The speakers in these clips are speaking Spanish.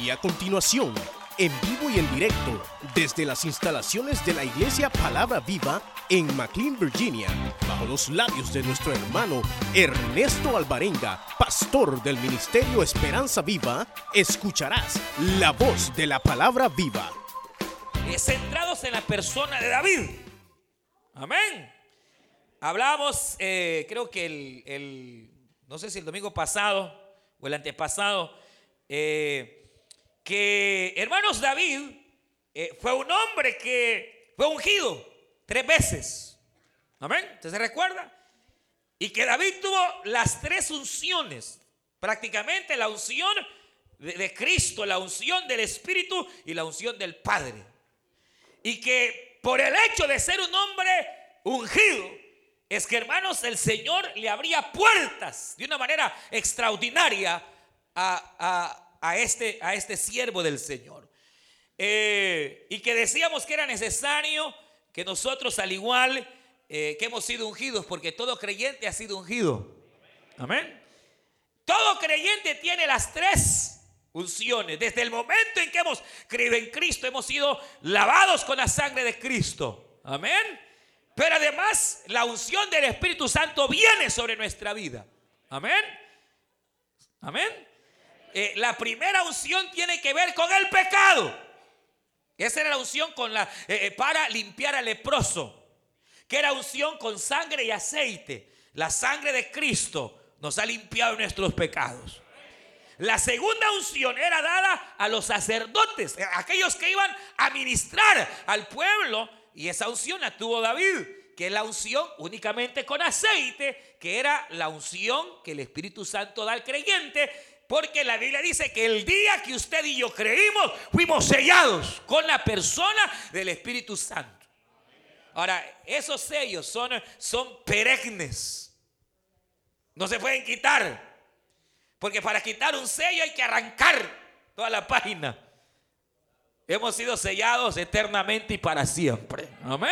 Y a continuación, en vivo y en directo, desde las instalaciones de la Iglesia Palabra Viva en McLean, Virginia, bajo los labios de nuestro hermano Ernesto Alvarenga, pastor del Ministerio Esperanza Viva, escucharás la voz de la Palabra Viva. Centrados en la persona de David. Amén. Hablábamos, eh, creo que el, el, no sé si el domingo pasado o el antepasado, eh, que hermanos David eh, fue un hombre que fue ungido tres veces. Amén. ¿Usted se recuerda? Y que David tuvo las tres unciones. Prácticamente la unción de, de Cristo, la unción del Espíritu y la unción del Padre. Y que por el hecho de ser un hombre ungido, es que hermanos, el Señor le abría puertas de una manera extraordinaria a, a- a este, a este siervo del Señor. Eh, y que decíamos que era necesario que nosotros, al igual eh, que hemos sido ungidos, porque todo creyente ha sido ungido. Amén. Todo creyente tiene las tres unciones. Desde el momento en que hemos creído en Cristo, hemos sido lavados con la sangre de Cristo. Amén. Pero además, la unción del Espíritu Santo viene sobre nuestra vida. Amén. Amén. Eh, la primera unción tiene que ver con el pecado. Esa era la unción con la, eh, eh, para limpiar al leproso. Que era unción con sangre y aceite. La sangre de Cristo nos ha limpiado nuestros pecados. La segunda unción era dada a los sacerdotes, eh, aquellos que iban a ministrar al pueblo. Y esa unción la tuvo David, que es la unción únicamente con aceite, que era la unción que el Espíritu Santo da al creyente. Porque la Biblia dice que el día que usted y yo creímos, fuimos sellados con la persona del Espíritu Santo. Ahora, esos sellos son, son perennes. No se pueden quitar. Porque para quitar un sello hay que arrancar toda la página. Hemos sido sellados eternamente y para siempre. Amén.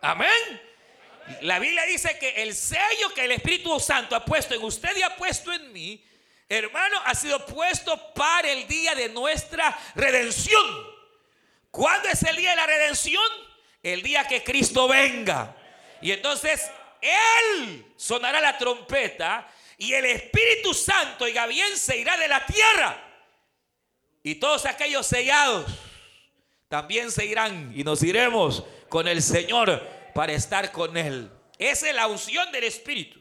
Amén. La Biblia dice que el sello que el Espíritu Santo ha puesto en usted y ha puesto en mí, hermano, ha sido puesto para el día de nuestra redención. ¿Cuándo es el día de la redención? El día que Cristo venga. Y entonces Él sonará la trompeta y el Espíritu Santo, oiga bien, se irá de la tierra. Y todos aquellos sellados también se irán y nos iremos con el Señor para estar con Él. Esa es la unción del Espíritu.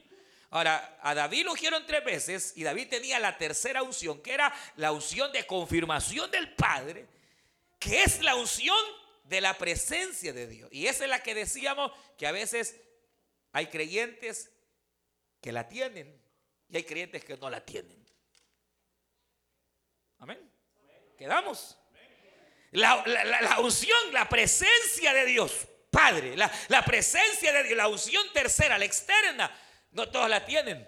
Ahora, a David lo ungieron tres veces y David tenía la tercera unción, que era la unción de confirmación del Padre, que es la unción de la presencia de Dios. Y esa es la que decíamos que a veces hay creyentes que la tienen y hay creyentes que no la tienen. Amén. Quedamos. La, la- unción, la presencia de Dios, Padre, la, la presencia de Dios, la unción tercera, la externa, no todos la tienen.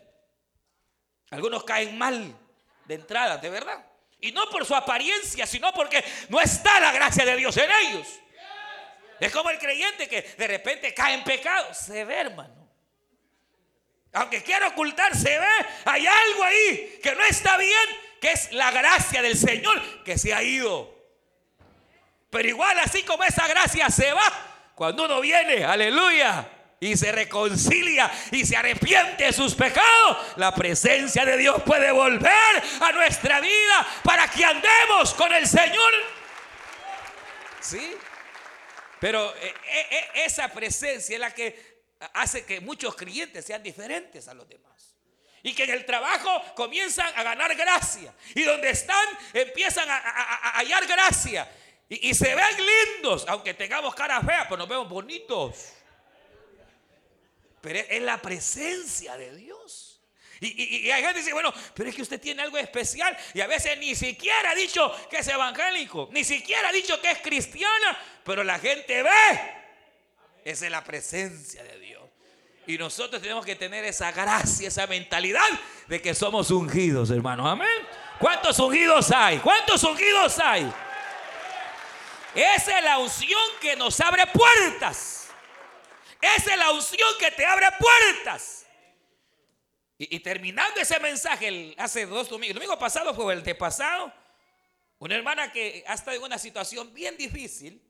Algunos caen mal de entrada, de verdad. Y no por su apariencia, sino porque no está la gracia de Dios en ellos. Es como el creyente que de repente cae en pecado. Se ve, hermano. Aunque quiera ocultar, se ve. Hay algo ahí que no está bien, que es la gracia del Señor que se ha ido. Pero igual así como esa gracia se va, cuando uno viene, aleluya, y se reconcilia y se arrepiente de sus pecados, la presencia de Dios puede volver a nuestra vida para que andemos con el Señor. ¿Sí? Pero eh, eh, eh, esa presencia es la que hace que muchos creyentes sean diferentes a los demás. Y que en el trabajo comienzan a ganar gracia. Y donde están empiezan a, hallar gracia. Y, y se ven lindos, aunque tengamos cara fea, pero nos vemos bonitos. Pero es- la presencia de Dios. Y, y- y hay gente que dice, bueno, pero es que usted tiene algo especial. Y a veces ni siquiera ha dicho que es evangélico, ni siquiera ha dicho que es cristiana, pero la gente ve. Esa es la presencia de Dios. Y nosotros tenemos que tener esa gracia, esa mentalidad de que somos ungidos, hermanos. Amén. ¿Cuántos ungidos hay? ¿Cuántos ungidos hay? Esa es la unción que nos abre puertas. Esa es la unción que te abre puertas. Y, y terminando ese mensaje, hace dos domingos, el domingo pasado fue el de pasado, Una hermana que ha estado en una situación bien difícil,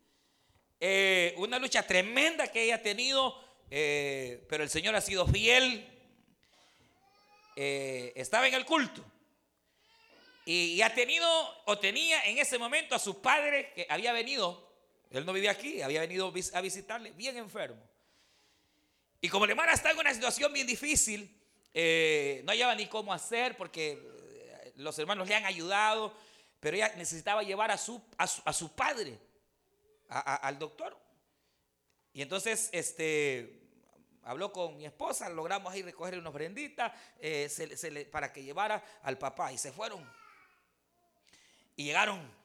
eh, una lucha tremenda que ella ha tenido, eh, pero el Señor ha sido fiel. Eh, estaba en el culto y, ha tenido o tenía en ese momento a su padre que había venido, él no vivía aquí, había venido a visitarle bien enfermo. Y como la hermana está en una situación bien difícil, no hallaba ni cómo hacer porque los hermanos le han ayudado, pero ella necesitaba llevar a su, a su, padre al doctor. Y entonces, este, habló con mi esposa, logramos ahí recoger una ofrendita eh, para que llevara al papá. Y se fueron. Y llegaron.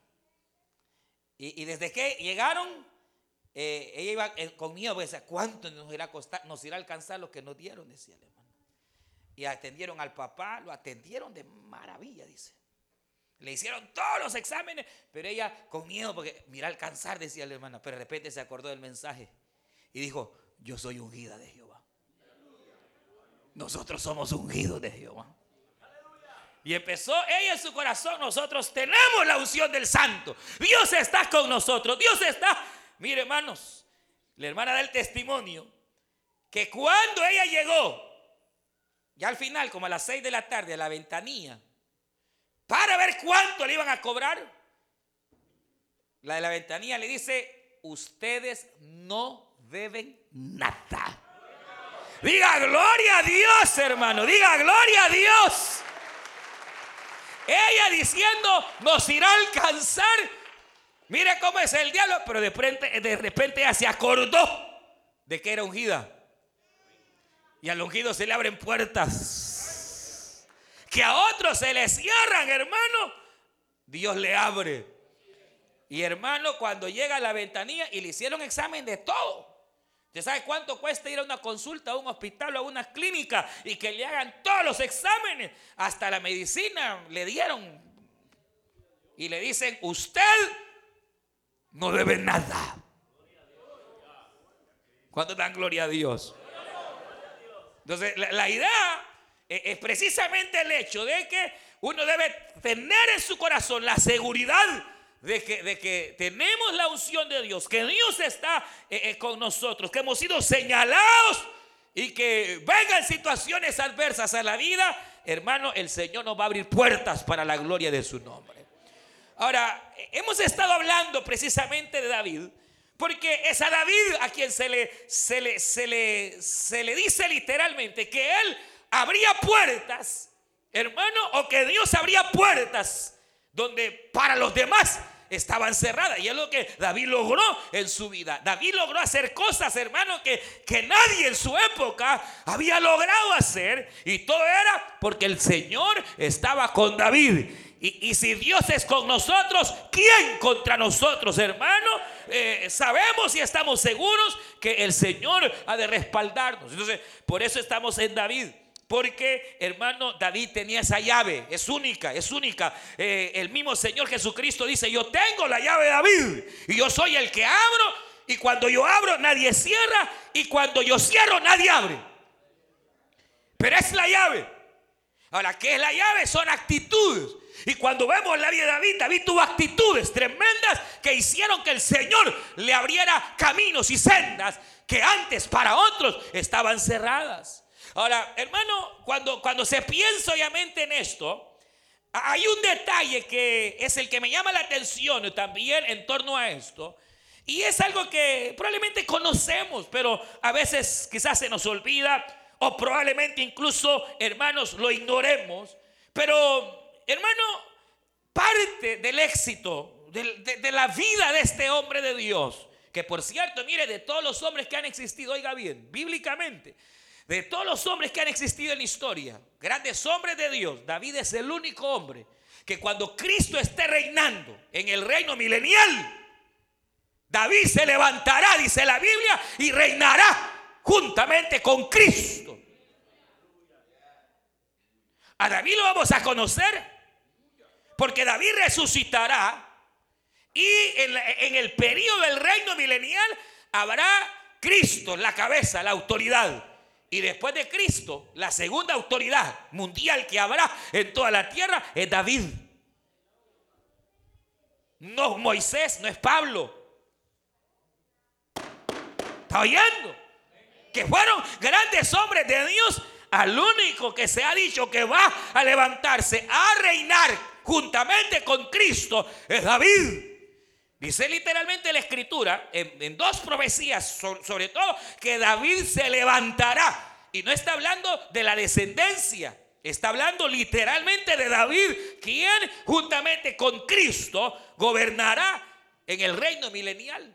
Y, desde que llegaron, eh, ella iba eh, con miedo, pues, decía, ¿cuánto nos irá a costar, nos irá a alcanzar lo que nos dieron? Decía el hermano. Y atendieron al papá, lo atendieron de maravilla, dice. Le hicieron todos los exámenes, pero ella con miedo, porque mira alcanzar, decía la hermana, pero de repente se acordó del mensaje y dijo, yo soy ungida de Jehová. Nosotros somos ungidos de Jehová. Y empezó ella en su corazón, nosotros tenemos la unción del santo. Dios está con nosotros, Dios está. Mire hermanos, la hermana da el testimonio que cuando ella llegó, ya al final, como a las seis de la tarde, a la ventanilla, para ver cuánto le iban a cobrar. La de la ventanilla le dice, ustedes no deben nada. Diga gloria a Dios, hermano. Diga gloria a Dios. Ella diciendo, nos irá a alcanzar. Mire cómo es el diablo. Pero de repente, de repente se acordó de que era ungida. Y al ungido se le abren puertas que a otros se les cierran, hermano, Dios le abre. Y hermano, cuando llega a la ventanilla y le hicieron examen de todo. ¿Usted sabe cuánto cuesta ir a una consulta, a un hospital o a una clínica y que le hagan todos los exámenes? Hasta la medicina le dieron. Y le dicen, usted no debe nada. ¿Cuánto dan gloria a Dios? Entonces, la, idea eh, es precisamente el hecho de que uno debe tener en su corazón la seguridad de que, de que tenemos la unción de Dios, que Dios está eh, eh, con nosotros, que hemos sido señalados y que vengan situaciones adversas a la vida, hermano, el Señor nos va a abrir puertas para la gloria de su nombre. Ahora, hemos estado hablando precisamente de David, porque es a David a quien se le, se le, se le, se le dice literalmente que él habría puertas, hermano, o que Dios abría puertas donde para los demás estaban cerradas. Y es lo que David logró en su vida. David logró hacer cosas, hermano, que, que nadie en su época había logrado hacer. Y todo era porque el Señor estaba con David. Y, si Dios es con nosotros, ¿quién contra nosotros, hermano? Eh, sabemos y estamos seguros que el Señor ha de respaldarnos. Entonces, por eso estamos en David. Porque, hermano, David tenía esa llave, es única, es única. Eh, el mismo Señor Jesucristo dice, yo tengo la llave de David y yo soy el que abro y cuando yo abro nadie cierra y cuando yo cierro nadie abre. Pero es la llave. Ahora, ¿qué es la llave? Son actitudes. Y cuando vemos la vida de David, David tuvo actitudes tremendas que hicieron que el Señor le abriera caminos y sendas que antes para otros estaban cerradas. Ahora, hermano, cuando, cuando se piensa obviamente en esto, hay un detalle que es el que me llama la atención también en torno a esto. Y es algo que probablemente conocemos, pero a veces quizás se nos olvida o probablemente incluso, hermanos, lo ignoremos. Pero, hermano, parte del éxito de, la vida de este hombre de Dios, que por cierto, mire, de todos los hombres que han existido, oiga bien, bíblicamente, de todos los hombres que han existido en la historia, grandes hombres de Dios, David es el único hombre que cuando Cristo esté reinando en el reino milenial, David se levantará, dice la Biblia, y reinará juntamente con Cristo. A David lo vamos a conocer porque David resucitará y en, el periodo del reino milenial habrá Cristo, la cabeza, la autoridad. Y después de Cristo, la segunda autoridad mundial que habrá en toda la tierra es David. no Moisés, no es Pablo. ¿Está oyendo? Que fueron grandes hombres de Dios. Al único que se ha dicho que va a levantarse a reinar juntamente con Cristo es David. Dice literalmente la escritura, en, dos profecías, sobre todo, que David se levantará. Y no está hablando de la descendencia, está hablando literalmente de David, quien juntamente con Cristo gobernará en el reino milenial.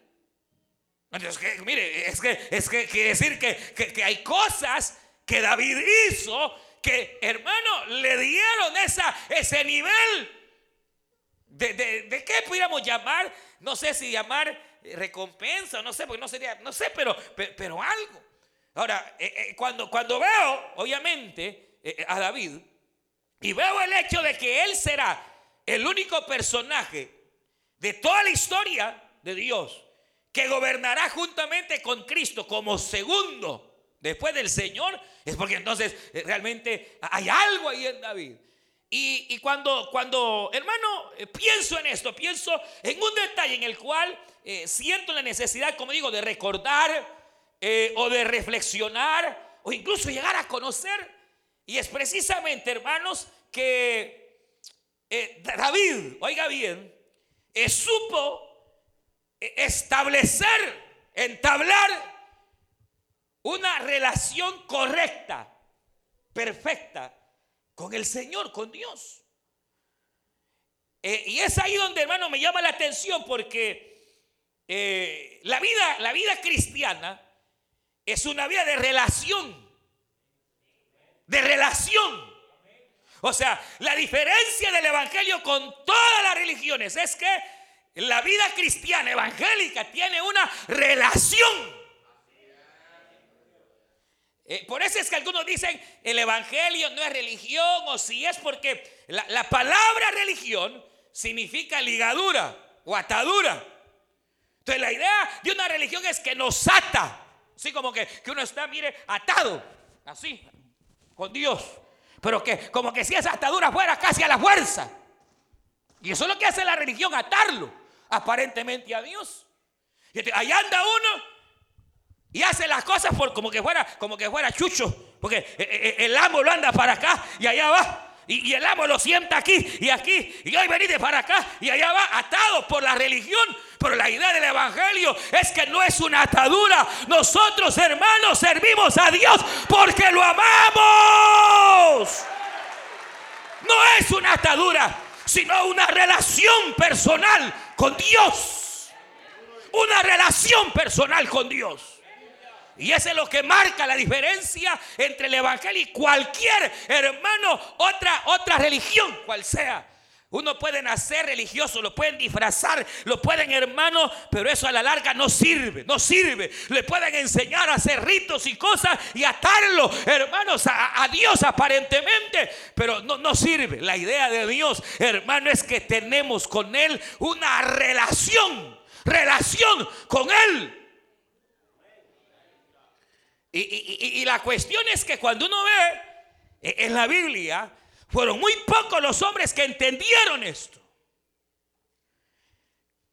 Que, mire, es que, es que quiere decir que, hay cosas que David hizo que, hermano, le dieron esa, ese nivel de, de qué pudiéramos llamar no sé si llamar eh, recompensa, no sé, porque no sería, no sé, pero, pero, algo. Ahora, eh, eh, cuando, cuando veo, obviamente, a David, y veo el hecho de que él será el único personaje de toda la historia de Dios que gobernará juntamente con Cristo como segundo después del Señor, es porque entonces realmente hay algo ahí en David. Y, cuando, cuando, hermano, eh, pienso en esto, pienso en un detalle en el cual eh, siento la necesidad, como digo, de recordar eh, o de reflexionar o incluso llegar a conocer. Y es precisamente, hermanos, que David, oiga bien, supo establecer, entablar una relación correcta, perfecta con el Señor, con Dios. Eh, y es ahí donde, hermano, me llama la atención porque eh, la, vida, la vida cristiana es una vida de relación. De relación. O sea, la diferencia del Evangelio con todas las religiones es que la vida cristiana evangélica tiene una relación eh, por eso es que algunos dicen el Evangelio no es religión o si es porque la, palabra religión significa ligadura o atadura. Entonces la idea de una religión es que nos ata. Así como que, que uno está, mire, atado. Así, con Dios. Pero que como que si esa atadura fuera casi a la fuerza. Y eso es lo que hace la religión, atarlo aparentemente a Dios. Y ahí anda uno y hace las cosas por como que fuera, como que fuera chucho. Porque eh, eh, eh, el amo lo anda para acá y allá va. Y, el amo lo sienta aquí y aquí. Y hoy venite para acá y allá va, atado por la religión. Pero la idea del Evangelio es que no es una atadura. Nosotros, hermanos, servimos a Dios porque lo amamos. No es una atadura, sino una relación personal con Dios. Una relación personal con Dios. Y eso es lo que marca la diferencia entre el Evangelio y cualquier hermano, otra, otra religión, cual sea. Uno puede nacer religioso, lo pueden disfrazar, lo pueden hermano, pero eso a la larga no sirve, no sirve. Le pueden enseñar a hacer ritos y cosas y atarlo, hermanos, a, a Dios aparentemente, pero no, no sirve. La idea de Dios, hermano, es que tenemos con Él una relación, relación con Él. Y, la cuestión es que cuando uno ve eh, en la Biblia, fueron muy pocos los hombres que entendieron esto.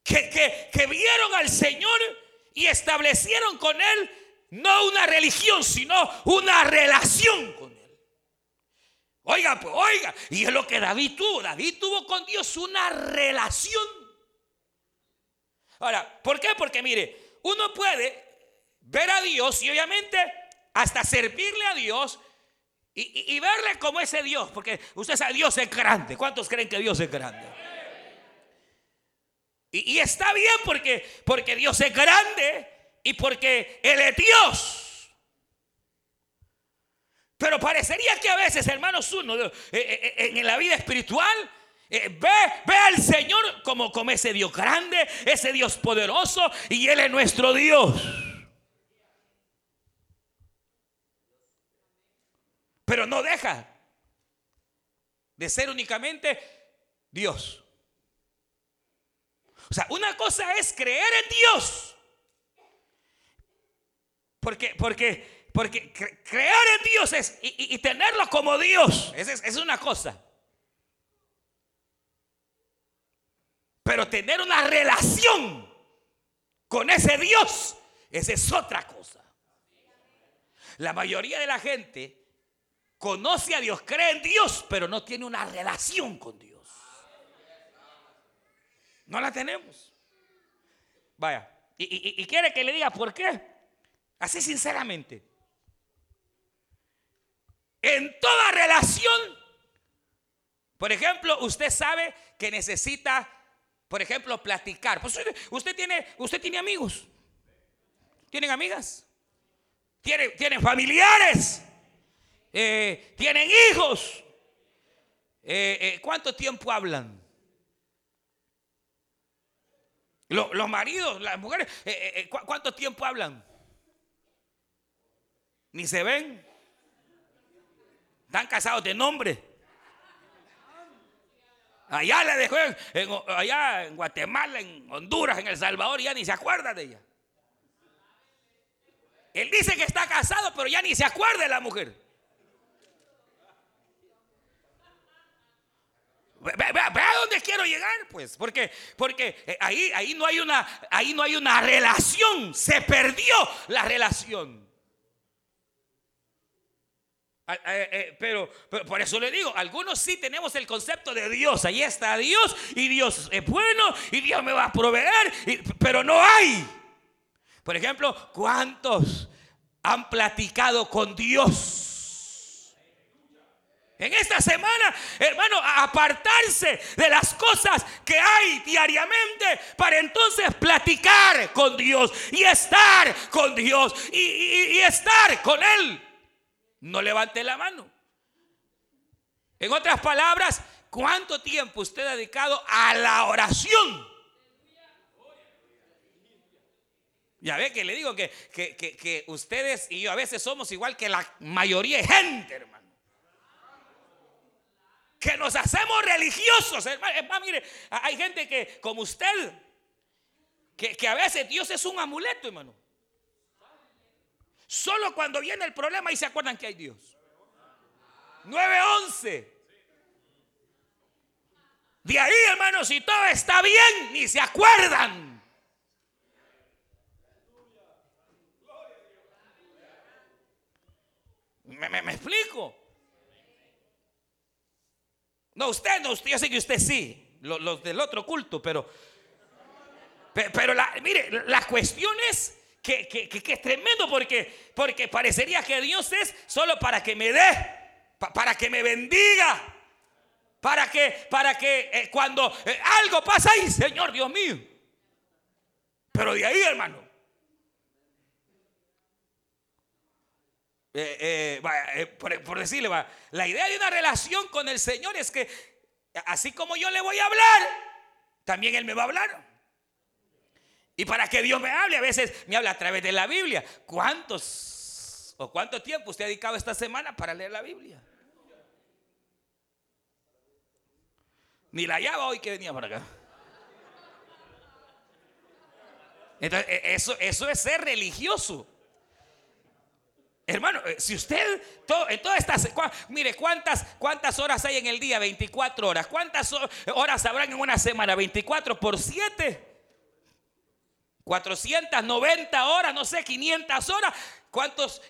Que, que, vieron al Señor y establecieron con Él no una religión, sino una relación con Él. Oiga, pues, oiga, y es lo que David tuvo. David tuvo con Dios una relación. Ahora, ¿por qué? Porque mire, uno puede ver a Dios y obviamente hasta servirle a Dios y, verle como ese Dios, porque usted sabe, Dios es grande. ¿Cuántos creen que Dios es grande? Y, está bien porque, porque Dios es grande y porque Él es Dios. Pero parecería que a veces, hermanos, uno eh, eh, eh, en la vida espiritual ve, ve al Señor como, como ese Dios grande, ese Dios poderoso y Él es nuestro Dios. Pero no deja de ser únicamente Dios. O sea, una cosa es creer en Dios. Porque, porque, porque creer en Dios es y, tenerlo como Dios. Es, es una cosa. Pero tener una relación con ese Dios, esa es otra cosa. La mayoría de la gente conoce a Dios, cree en Dios, pero no tiene una relación con Dios. No la tenemos. Vaya, y, quiere que le diga por qué. Así sinceramente. En toda relación, por ejemplo, usted sabe que necesita, por ejemplo, platicar. Pues usted, tiene, usted tiene amigos. ¿Tienen amigas? ¿Tienen, tienen familiares? Eh, ¿Tienen hijos? Eh, eh, ¿Cuánto tiempo hablan? Los, maridos, las mujeres, ¿cuánto tiempo hablan? Ni se ven. Están casados de nombre. Allá le dejó allá en Guatemala, en Honduras, en El Salvador, ya ni se acuerda de ella. Él dice que está casado, pero ya ni se acuerda de la mujer. Vea, a dónde quiero llegar, pues, porque, porque eh, ahí, ahí, no hay una, ahí no hay una relación, se perdió la relación. Ah, eh, eh, pero, por eso le digo, algunos sí tenemos el concepto de Dios. Ahí está Dios y Dios es bueno y Dios me va a proveer, pero no hay. Por ejemplo, ¿cuántos han platicado con Dios? En esta semana, hermano, apartarse de las cosas que hay diariamente para entonces platicar con Dios y estar con Dios y estar con Él. No levante la mano. En otras palabras, ¿cuánto tiempo usted ha dedicado a la oración? Ya ve que le digo que, que, ustedes y yo a veces somos igual que la mayoría de gente, hermano. Que nos hacemos religiosos, hermano. Mire, hay gente que, como usted, que, que a veces Dios es un amuleto, hermano. Solo cuando viene el problema y se acuerdan que hay Dios. 9-11 De ahí, hermanos, si todo está bien, ni se acuerdan. ¿Me, explico? No, usted no, usted, yo sé que usted sí, los, del otro culto, pero, pero, la, mire, la cuestión es que, es tremendo porque, porque parecería que Dios es solo para que me dé, para que me bendiga. Para que, para que eh, cuando eh, algo pasa ahí, Señor Dios mío. Pero de ahí, hermano. Eh, por, por, decirle, la idea de una relación con el Señor es que así como yo le voy a hablar, también Él me va a hablar. Y para que Dios me hable, a veces me habla a través de la Biblia. ¿Cuántos o cuánto tiempo usted ha dedicado esta semana para leer la Biblia? Ni la llave hoy que venía para acá. Entonces, e, eso, eso es ser religioso. Hermano, eh, si usted, en todas estas, mire, ¿cuántas, ¿cuántas horas hay en el día? 24 horas. ¿Cuántas horas habrán en una semana? 24 por 7. 490 horas, no sé, 500 horas. ¿Cuántos?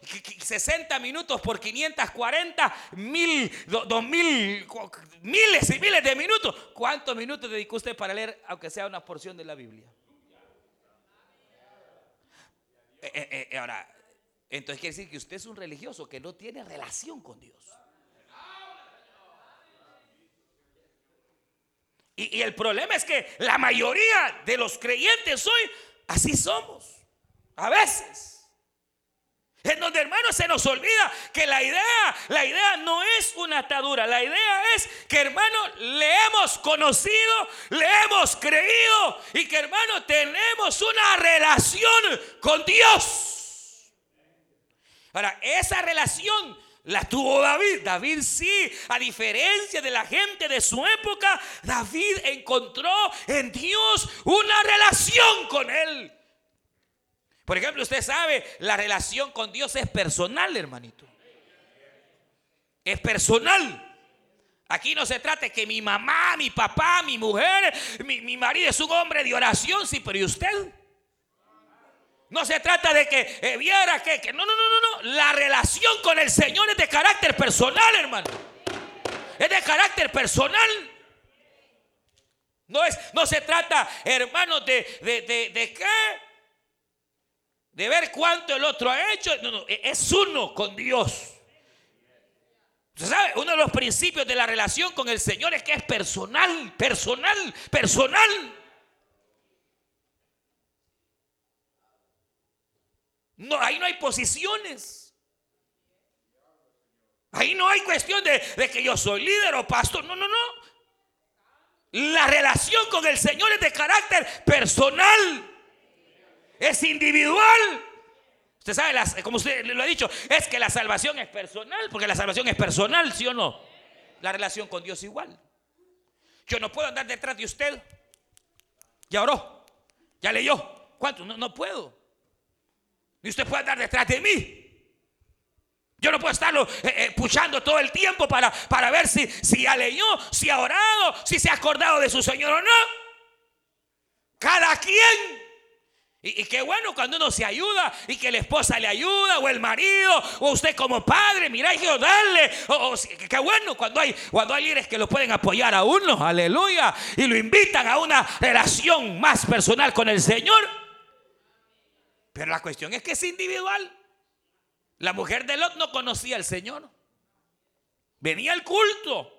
60 minutos por 540, mil, dos mil, miles y miles de minutos. ¿Cuántos minutos dedicó usted para leer, aunque sea una porción de la Biblia? Eh, eh, ahora, entonces quiere decir que usted es un religioso que no tiene relación con Dios. Y, el problema es que la mayoría de los creyentes hoy Así somos. A veces. En donde hermanos se nos olvida que la idea, la idea no es una atadura, la idea es que hermano le hemos conocido, le hemos creído y que hermano tenemos una relación con Dios. Ahora, esa relación la tuvo David. David sí, a diferencia de la gente de su época, David encontró en Dios una relación con él. Por ejemplo, usted sabe, la relación con Dios es personal, hermanito. Es personal. Aquí no se trata que mi mamá, mi papá, mi mujer, mi, mi marido es un hombre de oración, sí, pero ¿y usted? No se trata de que eh, viera que, que, no, no, no, no, no. La relación con el Señor es de carácter personal, hermano. Es de carácter personal. No, es, no se trata, hermano, de, de, de, de qué. De ver cuánto el otro ha hecho. No, no, e, es uno con Dios. ¿Usted sabe? Uno de los principios de la relación con el Señor es que es personal, personal, personal. No, ahí no hay posiciones. Ahí no hay cuestión de, que yo soy líder o pastor. No, no, no. La relación con el Señor es de carácter personal. Es individual. Usted sabe, como usted lo ha dicho, es que la salvación es personal, porque la salvación es personal, ¿sí o no? La relación con Dios igual. Yo no puedo andar detrás de usted. Ya oró, ya leyó. ¿Cuánto? No, no puedo. Ni usted puede andar detrás de mí. Yo no puedo estarlo eh, eh, puchando todo el tiempo para, para ver si, si ya leyó, si ha orado, si se ha acordado de su Señor o no. Cada quien. Y, y, qué bueno cuando uno se ayuda y que la esposa le ayuda o el marido o usted como padre, mira, que darle. Qué bueno cuando hay, cuando hay líderes que lo pueden apoyar a uno, aleluya, y lo invitan a una relación más personal con el Señor. Pero la cuestión es que es individual. La mujer de Lot no conocía al Señor. Venía al culto.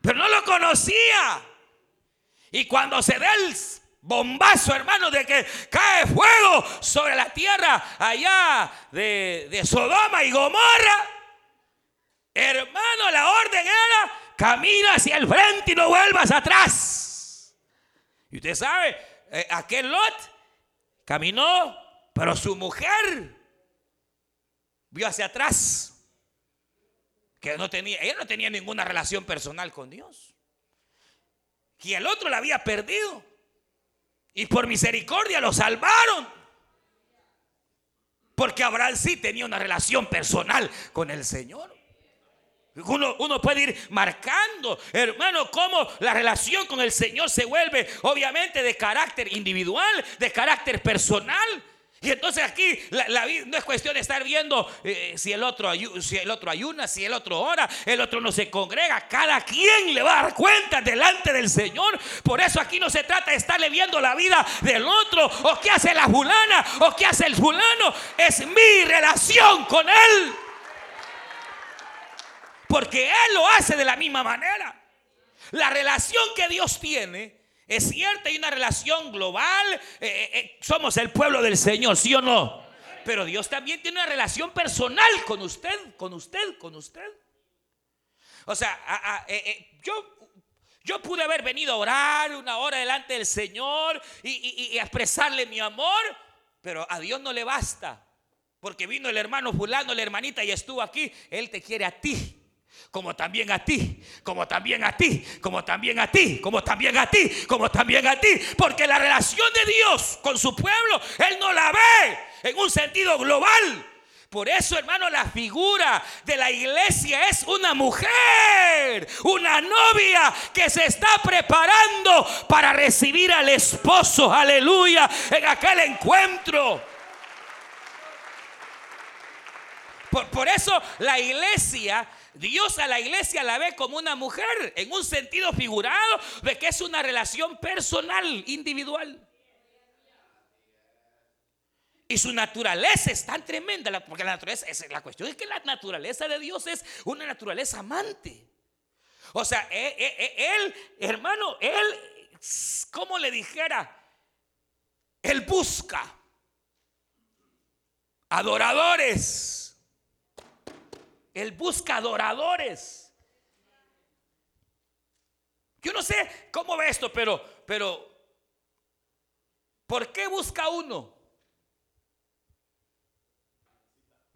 Pero no lo conocía. Y cuando se da el bombazo, hermano, de que cae fuego sobre la tierra allá de, de Sodoma y Gomorra, hermano, la orden era, camina hacia el frente y no vuelvas atrás. Y usted sabe, eh, aquel Lot Caminó, pero su mujer vio hacia atrás. Que no tenía, ella no tenía ninguna relación personal con Dios. Y el otro la había perdido. Y por misericordia lo salvaron. Porque Abraham sí tenía una relación personal con el Señor. Uno, puede ir marcando, hermano, cómo la relación con el Señor se vuelve obviamente de carácter individual, de carácter personal. Y entonces aquí la, la, no es cuestión de estar viendo eh, si, el otro, si el otro ayuna, si el otro ora, el otro no se congrega. Cada quien le va a dar cuenta delante del Señor. Por eso aquí no se trata de estarle viendo la vida del otro, o qué hace la fulana, o qué hace el fulano. Es mi relación con Él porque Él lo hace de la misma manera. La relación que Dios tiene es cierta y una relación global. Eh, eh, eh, somos el pueblo del Señor, ¿sí o no? Pero Dios también tiene una relación personal con usted, con usted, con usted. O sea, yo yo pude haber venido a orar una hora delante del Señor y, y, y, expresarle mi amor, pero a Dios no le basta. Porque vino el hermano fulano, la hermanita y estuvo aquí. Él te quiere a ti como también a ti, como también a ti, como también a ti, como también a ti, como también a ti. Porque la relación de Dios con su pueblo, Él no la ve en un sentido global. Por eso, hermano, la figura de la iglesia es una mujer, una novia que se está preparando para recibir al esposo, aleluya, en aquel encuentro. Por, por eso la iglesia Dios a la iglesia la ve como una mujer en un sentido figurado de que es una relación personal, individual. Y su naturaleza es tan tremenda, porque la naturaleza, la cuestión es que la naturaleza de Dios es una naturaleza amante. O sea, él, e, e, él hermano, él, como le dijera, él busca adoradores él busca adoradores. Yo no sé cómo ve esto, pero, pero, ¿por qué busca uno?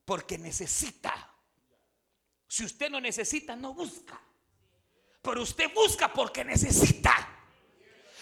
Porque necesita. Si usted no necesita, no busca. Pero usted busca porque necesita.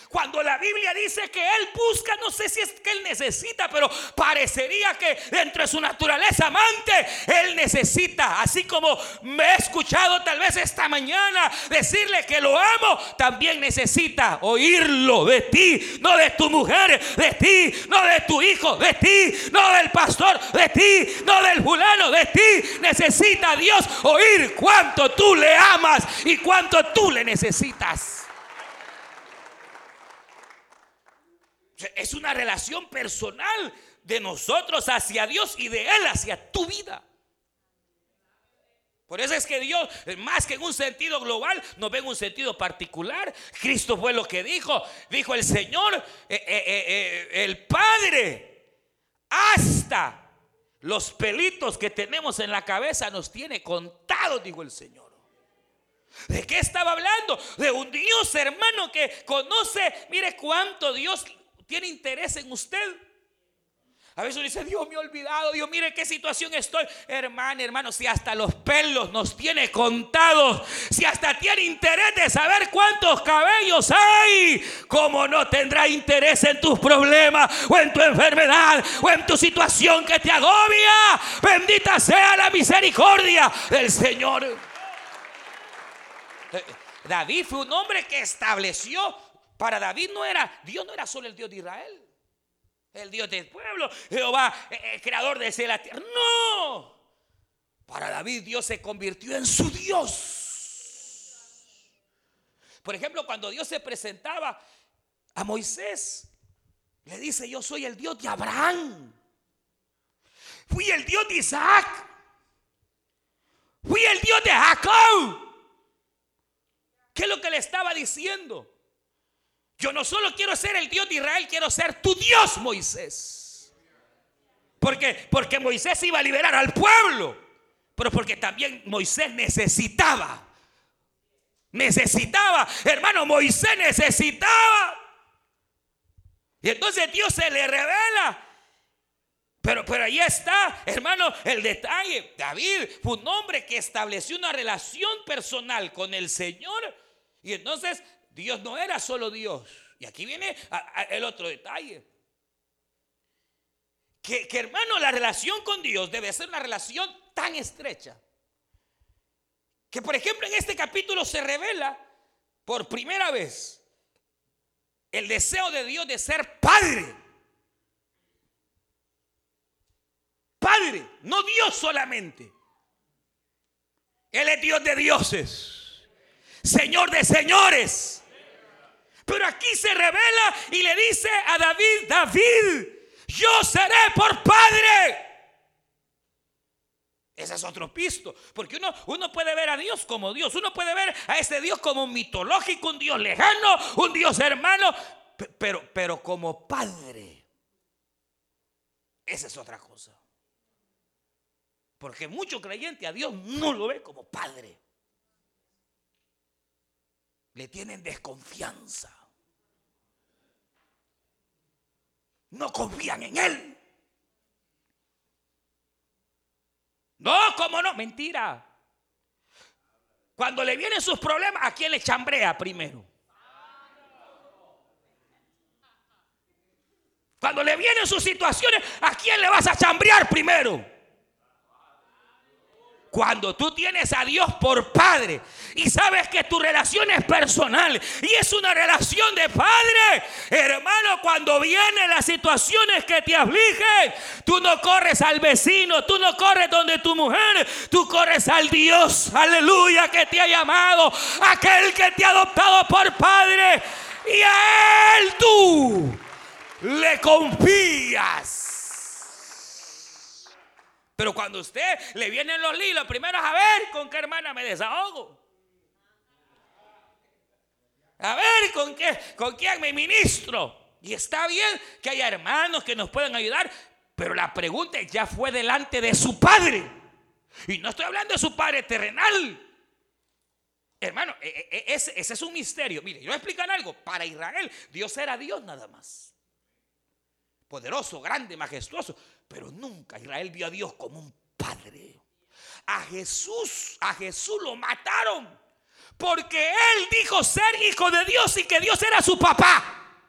Cuando la Biblia dice que Él busca, no sé si es que Él necesita, pero parecería que dentro de su naturaleza amante, Él necesita, así como me he escuchado tal vez esta mañana decirle que lo amo, también necesita oírlo de ti, no de tu mujer, de ti, no de tu hijo, de ti, no del pastor, de ti, no del fulano, de ti. Necesita Dios oír cuánto tú le amas y cuánto tú le necesitas. Es una relación personal de nosotros hacia Dios y de Él hacia tu vida. Por eso es que Dios, más que en un sentido global, nos ve en un sentido particular. Cristo fue lo que dijo. Dijo el Señor, eh, eh, eh, el Padre, hasta los pelitos que tenemos en la cabeza nos tiene contados, dijo el Señor. ¿De qué estaba hablando? De un Dios, hermano, que conoce, mire cuánto Dios tiene interés en usted. A veces dice, Dios me ha olvidado, Dios mire qué situación estoy. Hermano, hermano, si hasta los pelos nos tiene contados, si hasta tiene interés de saber cuántos cabellos hay, ¿cómo no tendrá interés en tus problemas o en tu enfermedad o en tu situación que te agobia? Bendita sea la misericordia del Señor. Eh, David fue un hombre que estableció para David no era, Dios no era solo el Dios de Israel, el Dios del pueblo, Jehová, el eh, eh, creador de la tierra. No, para David Dios se convirtió en su Dios. Por ejemplo, cuando Dios se presentaba a Moisés, le dice, yo soy el Dios de Abraham. Fui el Dios de Isaac. Fui el Dios de Jacob. ¿Qué es lo que le estaba diciendo? Yo no solo quiero ser el Dios de Israel, quiero ser tu Dios, Moisés. Porque, Moisés iba a liberar al pueblo, pero porque también Moisés necesitaba. Necesitaba, hermano, Moisés necesitaba. Y entonces Dios se le revela. Pero, pero ahí está, hermano, el detalle. David fue un hombre que estableció una relación personal con el Señor. Y entonces Dios no era solo Dios. Y aquí viene el otro detalle. Que, hermano, la relación con Dios debe ser una relación tan estrecha. Que por ejemplo en este capítulo se revela por primera vez el deseo de Dios de ser padre. Padre, no Dios solamente. Él es Dios de dioses, Señor de señores. Pero aquí se revela y le dice a David, David, yo seré por padre. Ese es otro pisto. Porque uno, uno puede ver a Dios como Dios. Uno puede ver a ese Dios como mitológico, un Dios lejano, un Dios hermano. Pero, pero como padre. Esa es otra cosa. Porque mucho creyente a Dios no lo ve como padre le tienen desconfianza. No confían en Él. No, ¿cómo no? Mentira. Cuando le vienen sus problemas, ¿a quién le chambrea primero? Cuando le vienen sus situaciones, ¿a quién le vas a chambrear primero? Cuando tú tienes a Dios por Padre y sabes que tu relación es personal y es una relación de Padre, hermano, cuando vienen las situaciones que te afligen, tú no corres al vecino, tú no corres donde tu mujer, tú corres al Dios, aleluya, que te ha llamado, aquel que te ha adoptado por Padre y a Él tú le confías. Pero cuando usted le vienen los lilos, primero a ver con qué hermana me desahogo. A ver con qué, con quién me ministro. Y está bien que haya hermanos que nos puedan ayudar, pero la pregunta ya fue delante de su padre. Y no estoy hablando de su padre terrenal. Hermano, e, e, e, ese, ese es un misterio. Mire, yo voy a explicar algo. Para Israel, Dios era Dios nada más poderoso, grande, majestuoso. Pero nunca Israel vio a Dios como un padre. A Jesús, a Jesús lo mataron Porque él dijo ser hijo de Dios y que Dios era su papá.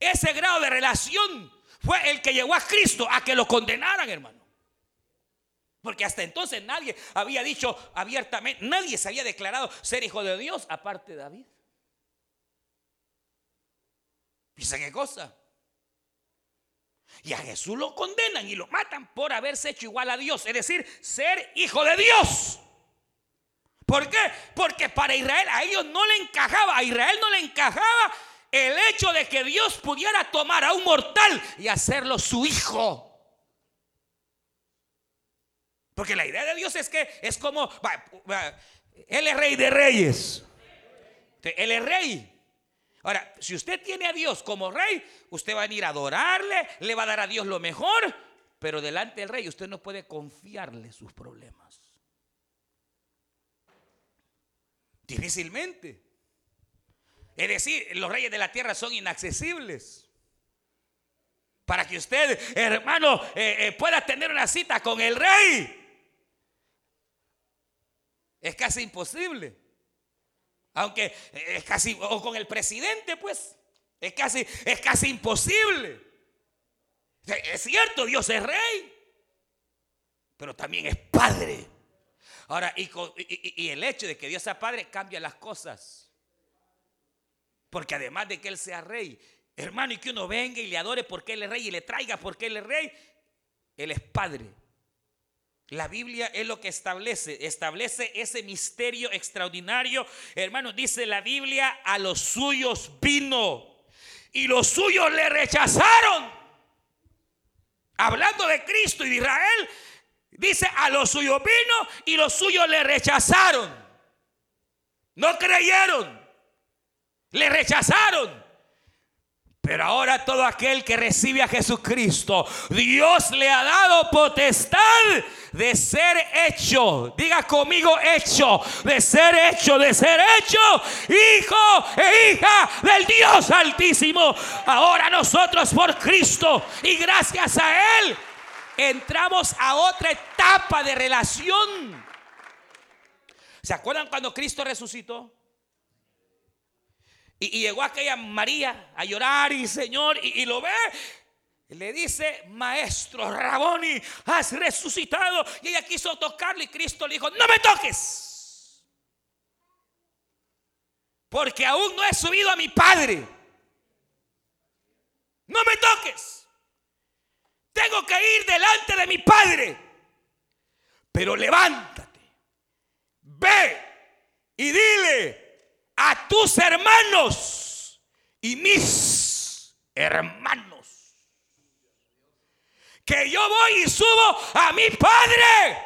Ese grado de relación fue el que llevó a Cristo a que lo condenaran, hermano. Porque hasta entonces nadie había dicho abiertamente, nadie se había declarado ser hijo de Dios aparte de David. Dice qué cosa. Y a Jesús lo condenan y lo matan por haberse hecho igual a Dios, es decir, ser hijo de Dios. ¿Por qué? Porque para Israel a ellos no le encajaba, a Israel no le encajaba el hecho de que Dios pudiera tomar a un mortal y hacerlo su hijo. Porque la idea de Dios es que es como, Él es rey de reyes. Él es rey. Ahora, si usted tiene a Dios como rey, usted va a venir a adorarle, le va a dar a Dios lo mejor, pero delante del rey usted no puede confiarle sus problemas. Difícilmente. Es decir, los reyes de la tierra son inaccesibles. Para que usted, hermano, eh, eh, pueda tener una cita con el rey. Es casi imposible. Aunque es casi, o con el presidente, pues, es casi, es casi imposible. Es cierto, Dios es rey, pero también es padre. Ahora, y, y, el hecho de que Dios sea padre cambia las cosas. Porque además de que Él sea rey, hermano, y que uno venga y le adore porque Él es rey y le traiga porque Él es rey, Él es padre. La Biblia es lo que establece, establece ese misterio extraordinario. Hermano, dice la Biblia, a los suyos vino y los suyos le rechazaron. Hablando de Cristo y de Israel, dice, a los suyos vino y los suyos le rechazaron. No creyeron, le rechazaron. Pero ahora todo aquel que recibe a Jesucristo, Dios le ha dado potestad de ser hecho. Diga conmigo hecho, de ser hecho, de ser hecho hijo e hija del Dios altísimo. Ahora nosotros por Cristo y gracias a Él entramos a otra etapa de relación. ¿Se acuerdan cuando Cristo resucitó? Y, llegó aquella María a llorar y Señor, y, lo ve. le dice, maestro Raboni, has resucitado. Y ella quiso tocarle y Cristo le dijo, no me toques. Porque aún no he subido a mi Padre. No me toques. Tengo que ir delante de mi Padre. Pero levántate. Ve y dile a tus hermanos y mis hermanos. Que yo voy y subo a mi Padre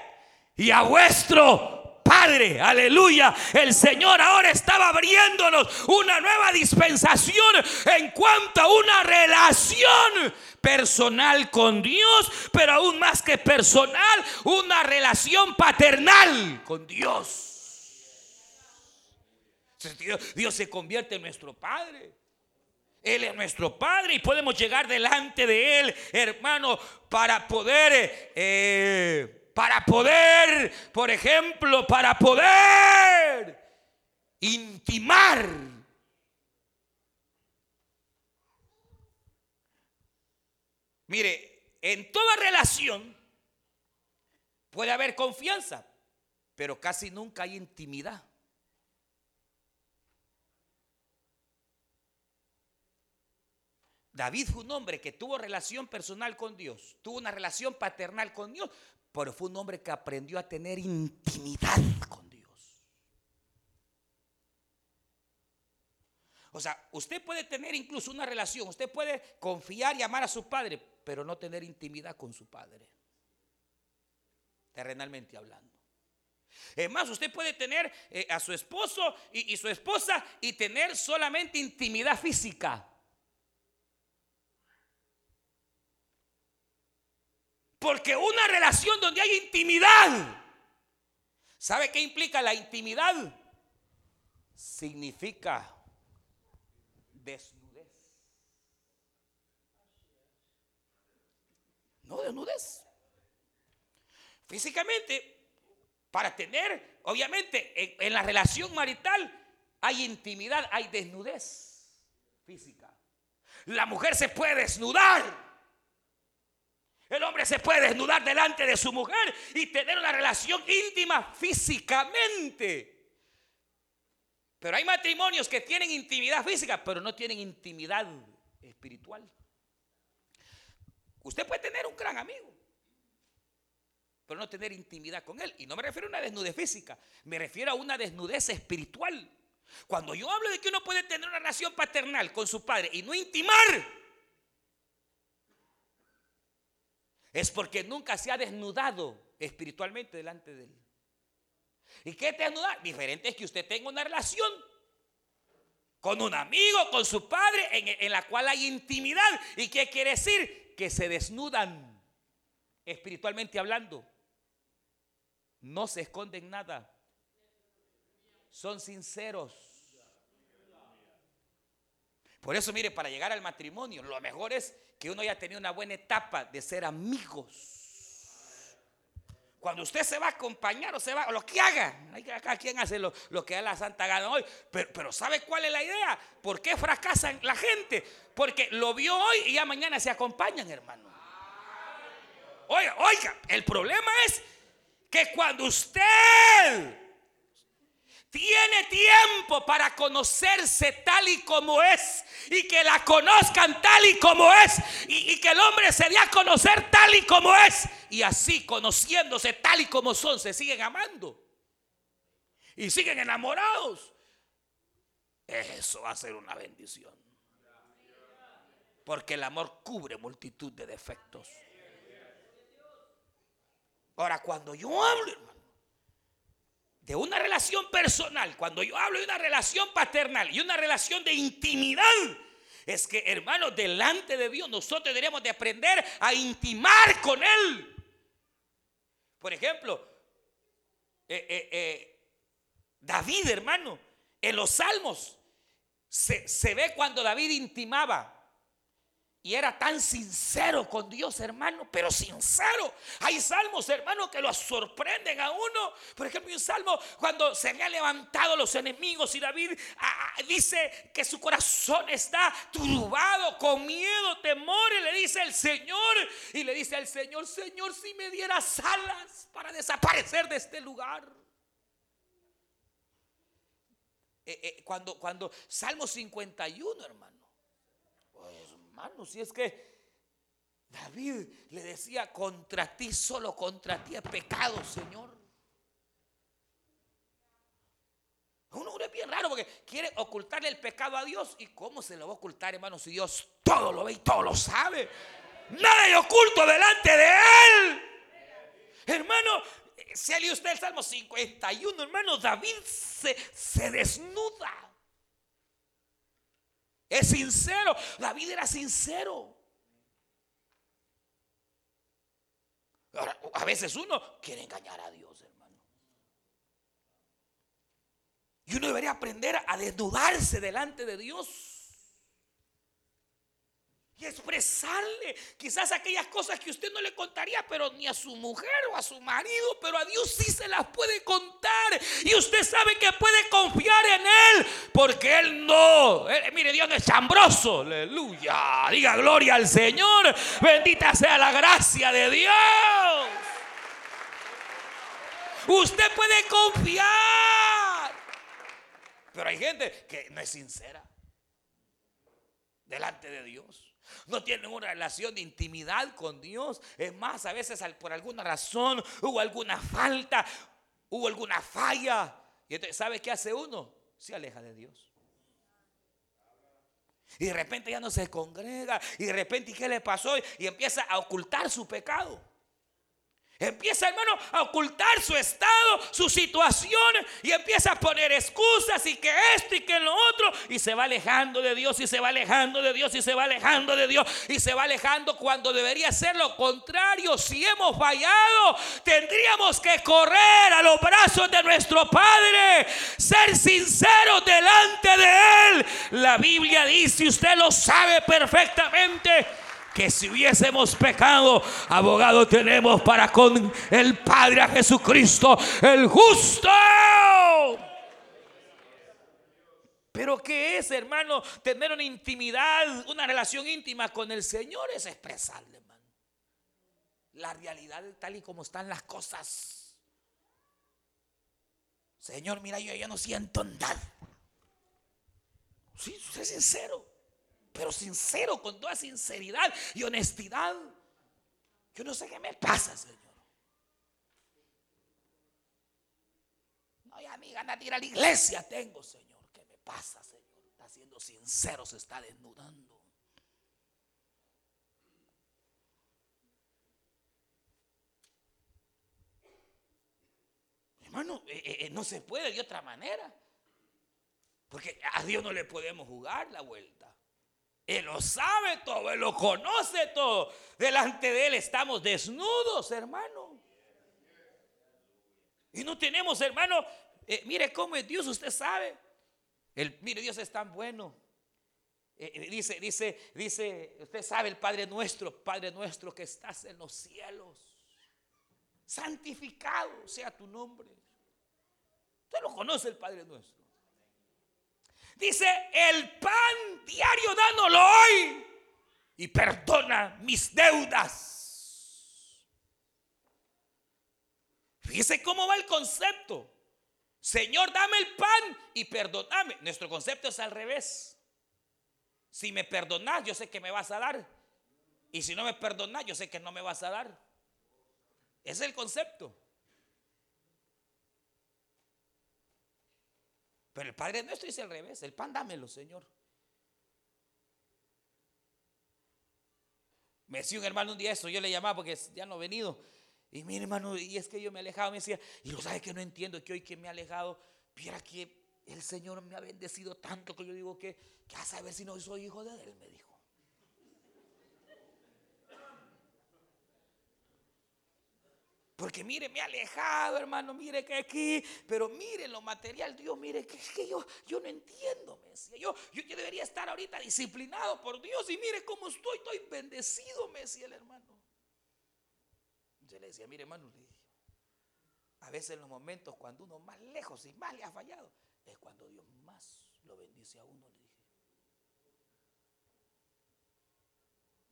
y a vuestro Padre. Aleluya. El Señor ahora estaba abriéndonos una nueva dispensación en cuanto a una relación personal con Dios, pero aún más que personal, una relación paternal con Dios. Dios se convierte en nuestro Padre. Él es nuestro Padre y podemos llegar delante de Él, hermano, para poder, eh, para poder, por ejemplo, para poder intimar. Mire, en toda relación puede haber confianza, pero casi nunca hay intimidad. David fue un hombre que tuvo relación personal con Dios, tuvo una relación paternal con Dios, pero fue un hombre que aprendió a tener intimidad con Dios. O sea, usted puede tener incluso una relación, usted puede confiar y amar a su padre, pero no tener intimidad con su padre, terrenalmente hablando. Es más, usted puede tener eh, a su esposo y su esposa y tener solamente intimidad física Porque una relación donde hay intimidad, ¿sabe qué implica la intimidad? Significa desnudez. No desnudez. Físicamente, Para tener, obviamente, en, la relación marital hay intimidad, hay desnudez física. La mujer se puede desnudar. El hombre se puede desnudar delante de su mujer y tener una relación íntima físicamente. Pero hay matrimonios que tienen intimidad física, pero no tienen intimidad espiritual. Usted puede tener un gran amigo, pero no tener intimidad con él. Y no me refiero a una desnudez física, me refiero a una desnudez espiritual. Cuando yo hablo de que uno puede tener una relación paternal con su padre y no intimar, es porque nunca se ha desnudado espiritualmente delante de él. ¿Y qué te desnudar? Diferente es que usted tenga una relación con un amigo, con su padre, en, la cual hay intimidad. ¿Y qué quiere decir? Que se desnudan espiritualmente hablando. No se esconden nada. Son sinceros. Por eso, mire, para llegar al matrimonio, lo mejor es que uno haya tenido una buena etapa de ser amigos. Cuando usted se va a acompañar o se va, o lo que haga, cada quien hace lo, que da la santa gana hoy. Pero, pero, ¿sabe cuál es la idea? ¿Por qué fracasan la gente? Porque lo vio hoy y ya mañana se acompañan, hermano. Oiga, oiga, el problema es que cuando usted tiene tiempo para conocerse tal y como es y que la conozcan tal y como es y, que el hombre se dé a conocer tal y como es y así conociéndose tal y como son se siguen amando y siguen enamorados. Eso va a ser una bendición. Porque el amor cubre multitud de defectos. Ahora, cuando yo hablo, de una relación personal, cuando yo hablo de una relación paternal y una relación de intimidad, es que, hermano, delante de Dios nosotros deberíamos de aprender a intimar con Él. Por ejemplo, eh, eh, eh, David, hermano, en los salmos se, se ve cuando David intimaba y era tan sincero con Dios, hermano, pero sincero. Hay salmos, hermano, que lo sorprenden a uno. Por ejemplo, un salmo cuando se habían levantado los enemigos y David ah, ah, dice que su corazón está turbado, con miedo, temor, y le dice el Señor, y le dice al Señor, Señor, si me dieras alas para desaparecer de este lugar. Eh, eh, cuando, cuando Salmo 51, hermano si es que David le decía, contra ti, solo contra ti es pecado, Señor. Uno es bien raro porque quiere ocultarle el pecado a Dios. ¿Y cómo se lo va a ocultar, hermano, si Dios todo lo ve y todo lo sabe? Nada de oculto delante de Él. Hermano, se lee usted el Salmo 51, hermano, David se, se desnuda. Es sincero. David era sincero. a veces uno quiere engañar a Dios, hermano. Y uno debería aprender a desnudarse delante de Dios y expresarle quizás aquellas cosas que usted no le contaría, pero ni a su mujer o a su marido, pero a Dios sí se las puede contar. Y usted sabe que puede confiar en Él, porque Él no, mire, Dios es chambroso, aleluya, diga gloria al Señor, bendita sea la gracia de Dios. Usted puede confiar, pero hay gente que no es sincera delante de Dios no tienen una relación de intimidad con Dios. Es más, a veces por alguna razón hubo alguna falta, hubo alguna falla. Y entonces, ¿sabe qué hace uno? Se aleja de Dios. Y de repente ya no se congrega. Y de repente, ¿qué le pasó? Y empieza a ocultar su pecado. Empieza, hermano, a ocultar su estado, su situación y empieza a poner excusas y que esto y que lo otro y se va alejando de Dios y se va alejando de Dios y se va alejando de Dios y se va alejando cuando debería ser lo contrario. Si hemos fallado, tendríamos que correr a los brazos de nuestro Padre, ser sinceros delante de Él. La Biblia dice, usted lo sabe perfectamente que si hubiésemos pecado, abogado tenemos para con el Padre a Jesucristo, el justo. Pero ¿qué es, hermano? Tener una intimidad, una relación íntima con el Señor es expresarle, hermano. La realidad tal y como están las cosas. Señor, mira, yo ya no siento nada. Sí, soy sincero pero sincero, con toda sinceridad y honestidad. Yo no sé qué me pasa, Señor. No, ganas de ir a la iglesia tengo, Señor. ¿Qué me pasa, Señor? Está siendo sincero, se está desnudando. Hermano, eh, eh, eh, no se puede de otra manera. Porque a Dios no le podemos jugar la vuelta. Él lo sabe todo, Él lo conoce todo. Delante de Él estamos desnudos, hermano. Y no tenemos, hermano, eh, mire cómo es Dios, usted sabe. El, mire, Dios es tan bueno. Eh, eh, dice, dice, dice, usted sabe el Padre nuestro, Padre nuestro que estás en los cielos. Santificado sea tu nombre. Usted lo conoce el Padre nuestro. Dice, el pan diario dándolo hoy y perdona mis deudas. Fíjese cómo va el concepto. Señor, dame el pan y perdóname. Nuestro concepto es al revés. Si me perdonas, yo sé que me vas a dar. Y si no me perdonas, yo sé que no me vas a dar. Ese es el concepto. Pero el Padre nuestro dice al revés, el pan dámelo, Señor. Me decía un hermano un día eso, yo le llamaba porque ya no ha venido. Y mi hermano, y es que yo me alejaba, me decía, y lo sabe que no entiendo, que hoy que me he alejado, viera que el Señor me ha bendecido tanto que yo digo que, que a saber si no soy hijo de él, me dijo. Porque mire, me he alejado, hermano, mire que aquí, pero mire lo material, Dios, mire que es que yo, yo no entiendo, me decía. Yo, yo, debería estar ahorita disciplinado por Dios y mire cómo estoy, estoy bendecido, me el hermano. Yo le decía, mire, hermano, a veces en los momentos cuando uno más lejos y más le ha fallado, es cuando Dios más lo bendice a uno, le dije.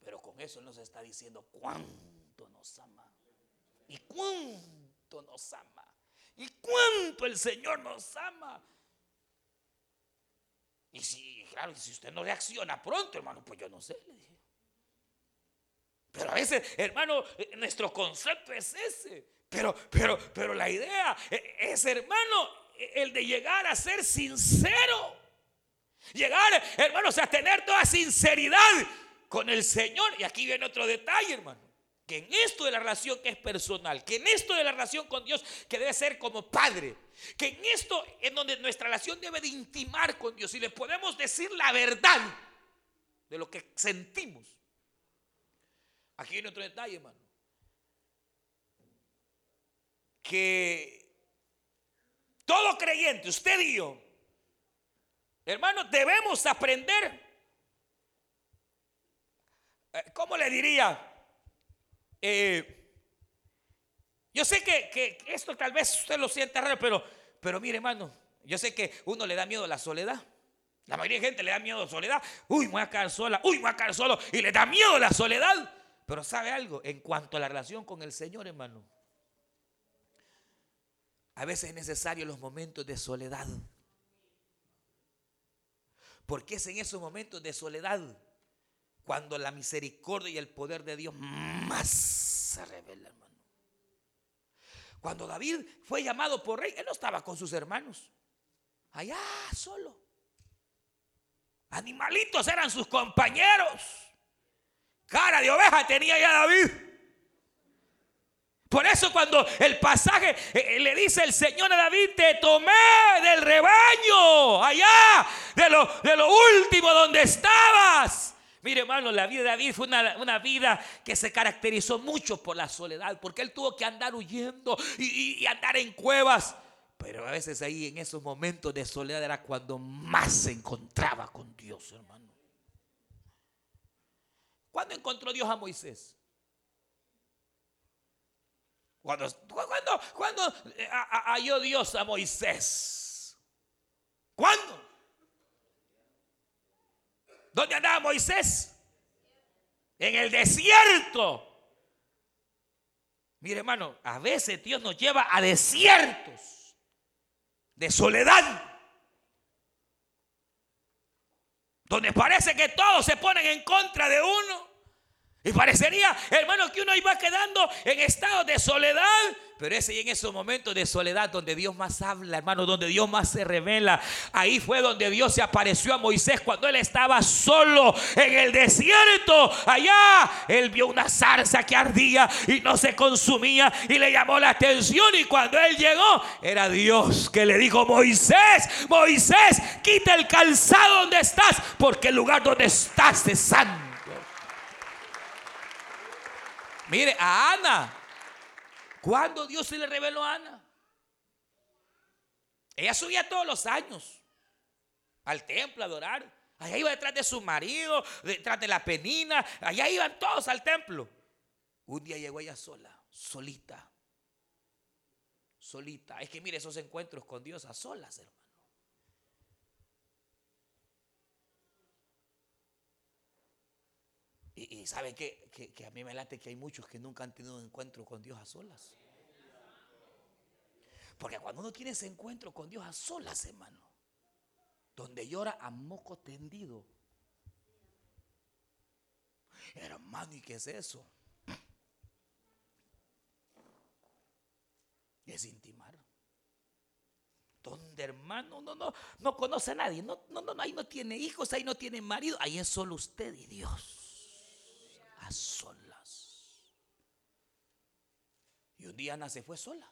Pero con eso no se está diciendo cuánto nos ama y cuánto nos ama. Y cuánto el Señor nos ama. Y si, claro, si usted no reacciona pronto, hermano, pues yo no sé, le dije. Pero a veces, hermano, eh, nuestro concepto es ese. Pero, pero, pero la idea eh, es, hermano, el de llegar a ser sincero. Llegar, hermanos, a tener toda sinceridad con el Señor. Y aquí viene otro detalle, hermano que en esto de la relación que es personal, que en esto de la relación con Dios que debe ser como padre, que en esto en donde nuestra relación debe de intimar con Dios y le podemos decir la verdad de lo que sentimos. Aquí viene otro detalle, hermano. Que todo creyente, usted y yo, hermano, debemos aprender, eh, ¿cómo le diría? Eh, yo sé que, esto tal vez usted lo sienta raro, pero, pero mire, hermano, yo sé que uno le da miedo a la soledad. La mayoría de gente le da miedo a la soledad. Uy, me voy a quedar sola, uy, me voy a quedar solo. Y le da miedo a la soledad. Pero sabe algo, en cuanto a la relación con el Señor, hermano. A veces es necesario los momentos de soledad. Porque es en esos momentos de soledad cuando la misericordia y el poder de Dios más se revela, hermano. Cuando David fue llamado por rey, él no estaba con sus hermanos. Allá solo. Animalitos eran sus compañeros. Cara de oveja tenía ya David. Por eso cuando el pasaje eh, eh, le dice el Señor a David, te tomé del rebaño, allá, de lo, de lo último donde estabas. Mire, hermano, la vida de David fue una, vida que se caracterizó mucho por la soledad, porque él tuvo que andar huyendo y, andar en cuevas. Pero a veces ahí en esos momentos de soledad era cuando más se encontraba con Dios, hermano. ¿Cuándo encontró Dios a Moisés? Cuando, cuando, cuando eh, halló Dios a Moisés. ¿Cuándo? ¿Dónde andaba Moisés? En el desierto. Mire hermano, a veces Dios nos lleva a desiertos de soledad. Donde parece que todos se ponen en contra de uno. Y parecería, hermano, que uno iba quedando en estado de soledad. Pero ese y en esos momentos de soledad donde Dios más habla, hermano, donde Dios más se revela. Ahí fue donde Dios se apareció a Moisés cuando él estaba solo en el desierto. Allá él vio una zarza que ardía y no se consumía y le llamó la atención. Y cuando él llegó, era Dios que le dijo, Moisés, Moisés, quita el calzado donde estás, porque el lugar donde estás es santo. Mire, a Ana, ¿cuándo Dios se le reveló a Ana? Ella subía todos los años al templo a adorar. Allá iba detrás de su marido, detrás de la penina. Allá iban todos al templo. Un día llegó ella sola, solita. Solita. Es que mire esos encuentros con Dios a solas, hermano. Y, saben que, a mí me late que hay muchos que nunca han tenido un encuentro con Dios a solas. Porque cuando uno tiene ese encuentro con Dios a solas, hermano, donde llora a moco tendido, hermano, ¿y qué es eso? Es intimar. Donde hermano no, no, no conoce a nadie, no, no, no, ahí no tiene hijos, ahí no tiene marido, ahí es solo usted y Dios solas. Y un día Ana se fue sola.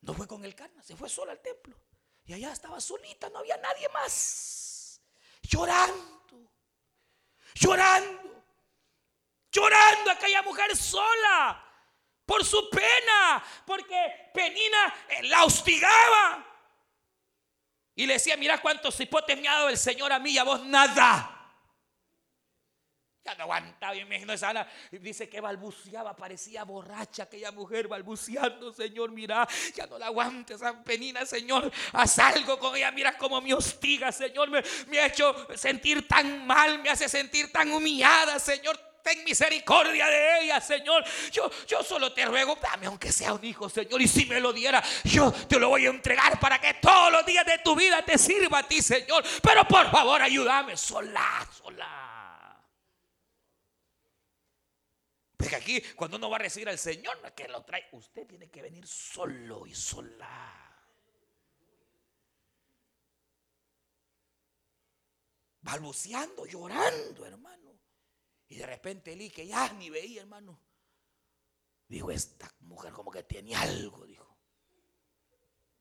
No fue con el carna, se fue sola al templo. Y allá estaba solita, no había nadie más. Llorando, llorando, llorando aquella mujer sola por su pena, porque Penina la hostigaba. Y le decía, mira cuántos hipotes me ha dado el Señor a mí a vos nada. Ya no aguantaba, me imagino esa Ana. Dice que balbuceaba, parecía borracha aquella mujer balbuceando. Señor, mira, ya no la aguanto esa penina, Señor. Haz algo con ella, mira cómo me hostiga, Señor. Me, me ha hecho sentir tan mal, me hace sentir tan humillada, Señor ten misericordia de ella, Señor. Yo, yo solo te ruego, dame aunque sea un hijo, Señor. Y si me lo diera, yo te lo voy a entregar para que todos los días de tu vida te sirva a ti, Señor. Pero por favor, ayúdame sola, sola. Porque aquí, cuando uno va a recibir al Señor, no que lo trae. Usted tiene que venir solo y sola. Balbuceando, llorando, hermano. Y de repente Eli, que ya ni veía, hermano. Dijo, esta mujer como que tiene algo, dijo.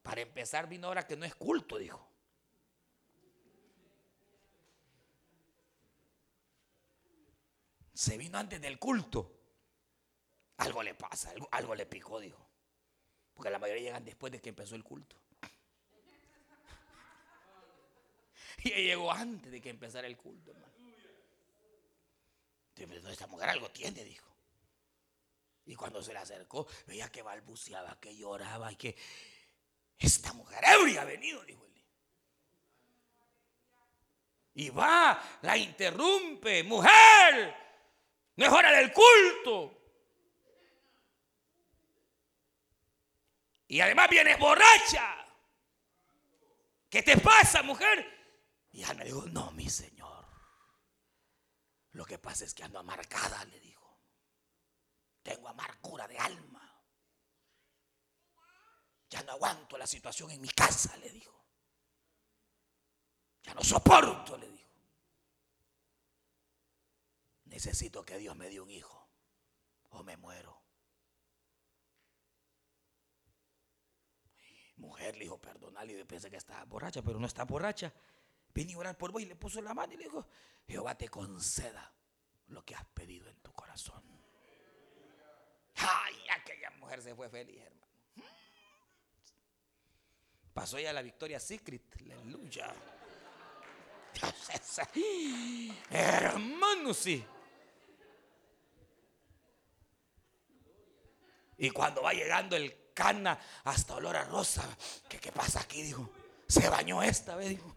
Para empezar, vino ahora que no es culto, dijo. Se vino antes del culto. Algo le pasa, algo, le picó, dijo. Porque la mayoría llegan después de que empezó el culto. Y llegó antes de que empezara el culto, hermano. Entonces, esta mujer algo tiene, dijo. Y cuando se le acercó, veía que balbuceaba, que lloraba y que esta mujer ebria ha venido, dijo él. Y va, la interrumpe, mujer, no es hora del culto. Y además vienes borracha. ¿Qué te pasa, mujer? Y Ana dijo, no, mi señor. Lo que pasa es que ando amargada, le dijo. Tengo amargura de alma. Ya no aguanto la situación en mi casa, le dijo. Ya no soporto, le dijo. Necesito que Dios me dé un hijo o me muero. Mujer le dijo, perdonale, y pensé que estaba borracha, pero no está borracha. Vine a orar por vos y le puso la mano y le dijo, Jehová te conceda lo que has pedido en tu corazón. Ay, aquella mujer se fue feliz, hermano. Pasó ya la victoria secret, aleluya. Hermano, sí. Y cuando va llegando el cana hasta olor a rosa, ¿qué, qué pasa aquí? Dijo, se bañó esta vez, dijo.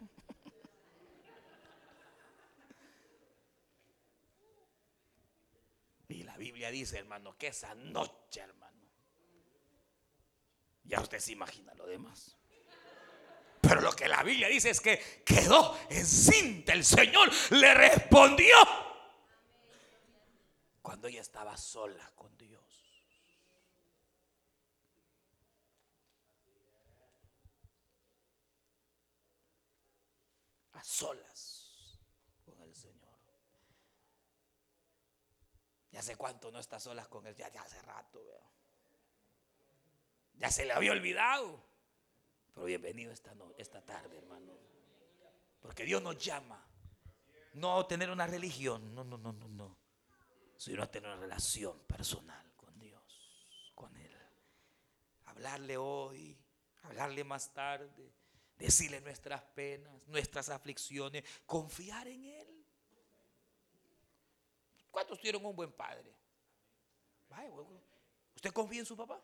Y la Biblia dice, hermano, que esa noche, hermano, ya usted se imagina lo demás. Pero lo que la Biblia dice es que quedó encinta. El Señor le respondió cuando ella estaba sola con Dios. A solas con el Señor. Ya sé cuánto no está solas con Él, ya, hace rato, Ya se le había olvidado. Pero bienvenido esta, esta tarde, hermano. Porque Dios nos llama. No a tener una religión, no, no, no, no, no. Sino a tener una relación personal con Dios, con Él. Hablarle hoy, hablarle más tarde, decirle nuestras penas, nuestras aflicciones, confiar en Él. ¿Cuántos tuvieron un buen padre? ¿Usted confía en su papá?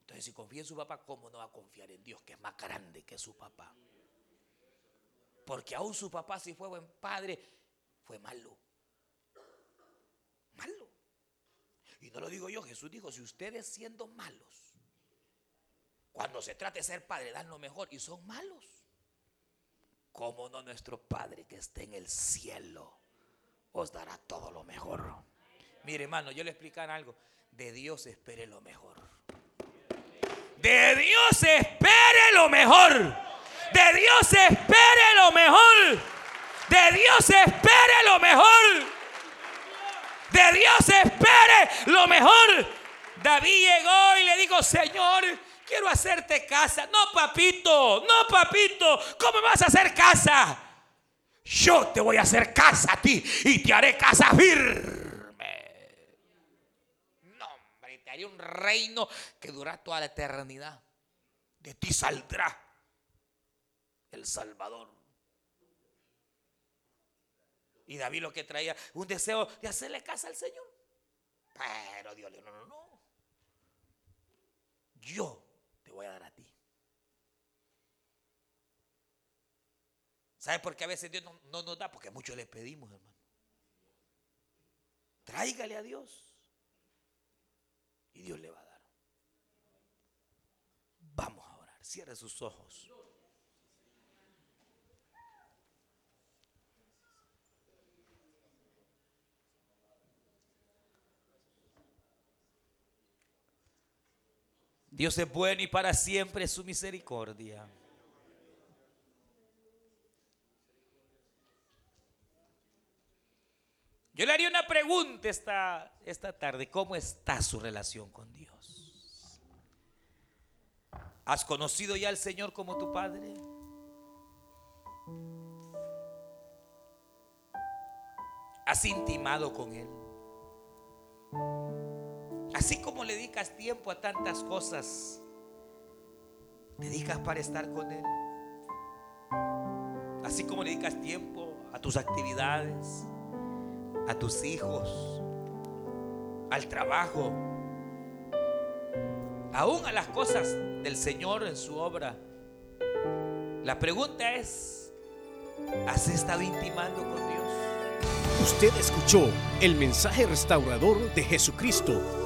Entonces, si confía en su papá, ¿cómo no va a confiar en Dios, que es más grande que su papá? Porque aún su papá, si fue buen padre, fue malo. Malo. Y no lo digo yo, Jesús dijo, si ustedes siendo malos, cuando se trate de ser padre, dan lo mejor y son malos, ¿cómo no nuestro Padre que esté en el cielo os dará todo lo mejor? Mire, hermano, yo le explicar algo. De Dios espere lo mejor. De Dios espere lo mejor. De Dios espere lo mejor. De Dios espere lo mejor. De Dios espere lo mejor. David llegó y le dijo, Señor, quiero hacerte casa. No, papito, no, papito, ¿cómo vas a hacer casa? Yo te voy a hacer casa a ti y te haré casa firme. un reino que dura toda la eternidad. De ti saldrá el Salvador. Y David lo que traía, un deseo de hacerle casa al Señor. Pero Dios le dijo, no, no, no. Yo te voy a dar a ti. ¿Sabe por qué a veces Dios no, no nos da? Porque mucho le pedimos, hermano. Tráigale a Dios y Dios le va a dar. Vamos a orar. Cierre sus ojos. Dios es bueno y para siempre su misericordia. Yo le haría una pregunta esta, esta tarde. ¿Cómo está su relación con Dios? ¿Has conocido ya al Señor como tu Padre? ¿Has intimado con Él? Así como le dedicas tiempo a tantas cosas, dedicas para estar con Él. Así como le dedicas tiempo a tus actividades, a tus hijos, al trabajo, aún a las cosas del Señor en su obra. La pregunta es, ¿has estado intimando con Dios? Usted escuchó el mensaje restaurador de Jesucristo